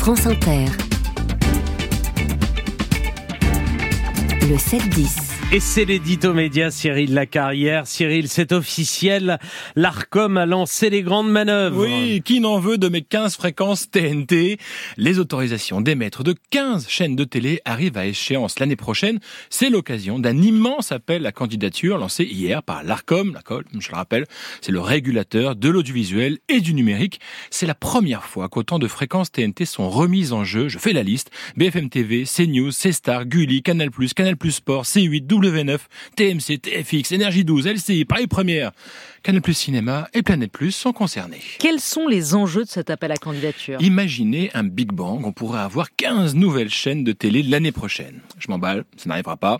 France Inter. Le 7-10. Et c'est l'édito média Cyril Lacarrière. Cyril, c'est officiel. L'ARCOM a lancé les grandes manœuvres. Oui, qui n'en veut de mes 15 fréquences TNT Les autorisations d'émettre de 15 chaînes de télé arrivent à échéance l'année prochaine. C'est l'occasion d'un immense appel à candidature lancé hier par l'ARCOM. L'ARCOM, je le rappelle, c'est le régulateur de l'audiovisuel et du numérique. C'est la première fois qu'autant de fréquences TNT sont remises en jeu. Je fais la liste. BFM TV, CNews, C-Star, Gulli, Canal+, Canal+, Sport, C8, W9, TMC, TFX, Énergie 12, LCI, Paris Première, Canal Plus Cinéma et Planète Plus sont concernés. Quels sont les enjeux de cet appel à candidature? Imaginez un Big Bang, on pourrait avoir 15 nouvelles chaînes de télé l'année prochaine. Je m'emballe, ça n'arrivera pas.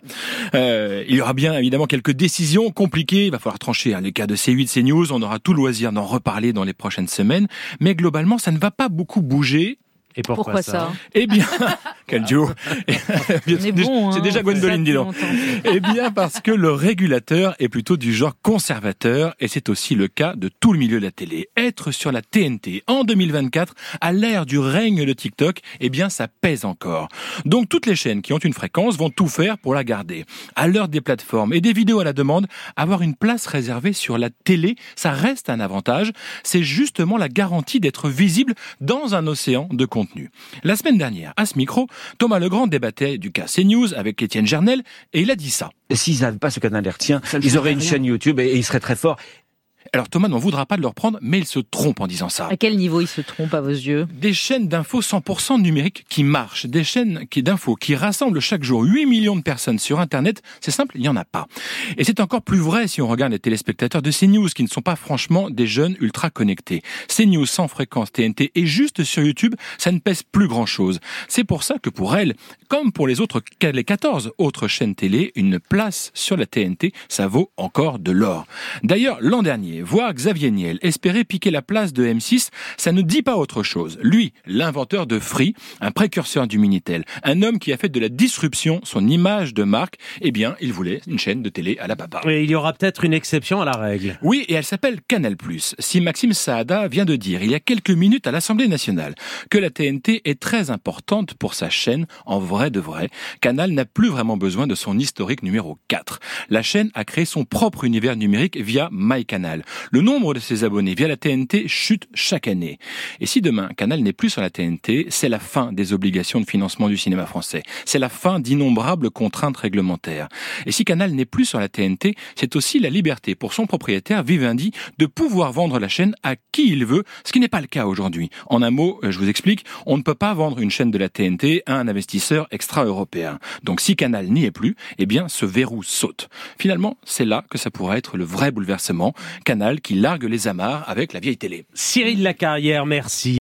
Euh, il y aura bien évidemment quelques décisions compliquées, il va falloir trancher hein. les cas de C8, CNews, on aura tout loisir d'en reparler dans les prochaines semaines, mais globalement ça ne va pas beaucoup bouger et pourquoi, ça, Eh bien, quel duo C'est bon, déjà Gwendoline, dis donc. Eh bien, parce que le régulateur est plutôt du genre conservateur, et c'est aussi le cas de tout le milieu de la télé. Être sur la TNT en 2024, à l'ère du règne de TikTok, eh bien, ça pèse encore. Donc, toutes les chaînes qui ont une fréquence vont tout faire pour la garder. À l'heure des plateformes et des vidéos à la demande, avoir une place réservée sur la télé, ça reste un avantage. C'est justement la garantie d'être visible dans un océan de contenu la semaine dernière, à ce micro, Thomas Legrand débattait du cas CNews avec Étienne Gernel et il a dit ça. S'ils n'avaient pas ce canal hertzien, ils auraient une chaîne YouTube et ils seraient très forts. Alors Thomas n'en voudra pas de le reprendre, mais il se trompe en disant ça. À quel niveau il se trompe à vos yeux? Des chaînes d'infos 100% numériques qui marchent, des chaînes qui d'infos qui rassemblent chaque jour 8 millions de personnes sur Internet, c'est simple, il n'y en a pas. Et c'est encore plus vrai si on regarde les téléspectateurs de CNews, qui ne sont pas franchement des jeunes ultra connectés. CNews sans fréquence TNT et juste sur YouTube, ça ne pèse plus grand-chose. C'est pour ça que pour elle, comme pour les autres, les 14 autres chaînes télé, une place sur la TNT, ça vaut encore de l'or. D'ailleurs, l'an dernier, voir Xavier Niel espérer piquer la place de M6, ça ne dit pas autre chose. Lui, l'inventeur de Free, un précurseur du Minitel, un homme qui a fait de la disruption son image de marque, eh bien, il voulait une chaîne de télé à la papa. Et il y aura peut-être une exception à la règle. Oui, et elle s'appelle Canal+. Si Maxime Saada vient de dire il y a quelques minutes à l'Assemblée nationale que la TNT est très importante pour sa chaîne, en vrai de vrai, Canal n'a plus vraiment besoin de son historique numéro 4. La chaîne a créé son propre univers numérique via MyCanal. Le nombre de ses abonnés via la TNT chute chaque année. Et si demain Canal n'est plus sur la TNT, c'est la fin des obligations de financement du cinéma français. C'est la fin d'innombrables contraintes réglementaires. Et si Canal n'est plus sur la TNT, c'est aussi la liberté pour son propriétaire Vivendi de pouvoir vendre la chaîne à qui il veut, ce qui n'est pas le cas aujourd'hui. En un mot, je vous explique, on ne peut pas vendre une chaîne de la TNT à un investisseur extra-européen. Donc si Canal n'y est plus, eh bien ce verrou saute. Finalement, c'est là que ça pourrait être le vrai bouleversement. Canal qui largue les amarres avec la vieille télé. Cyril Lacarrière, merci.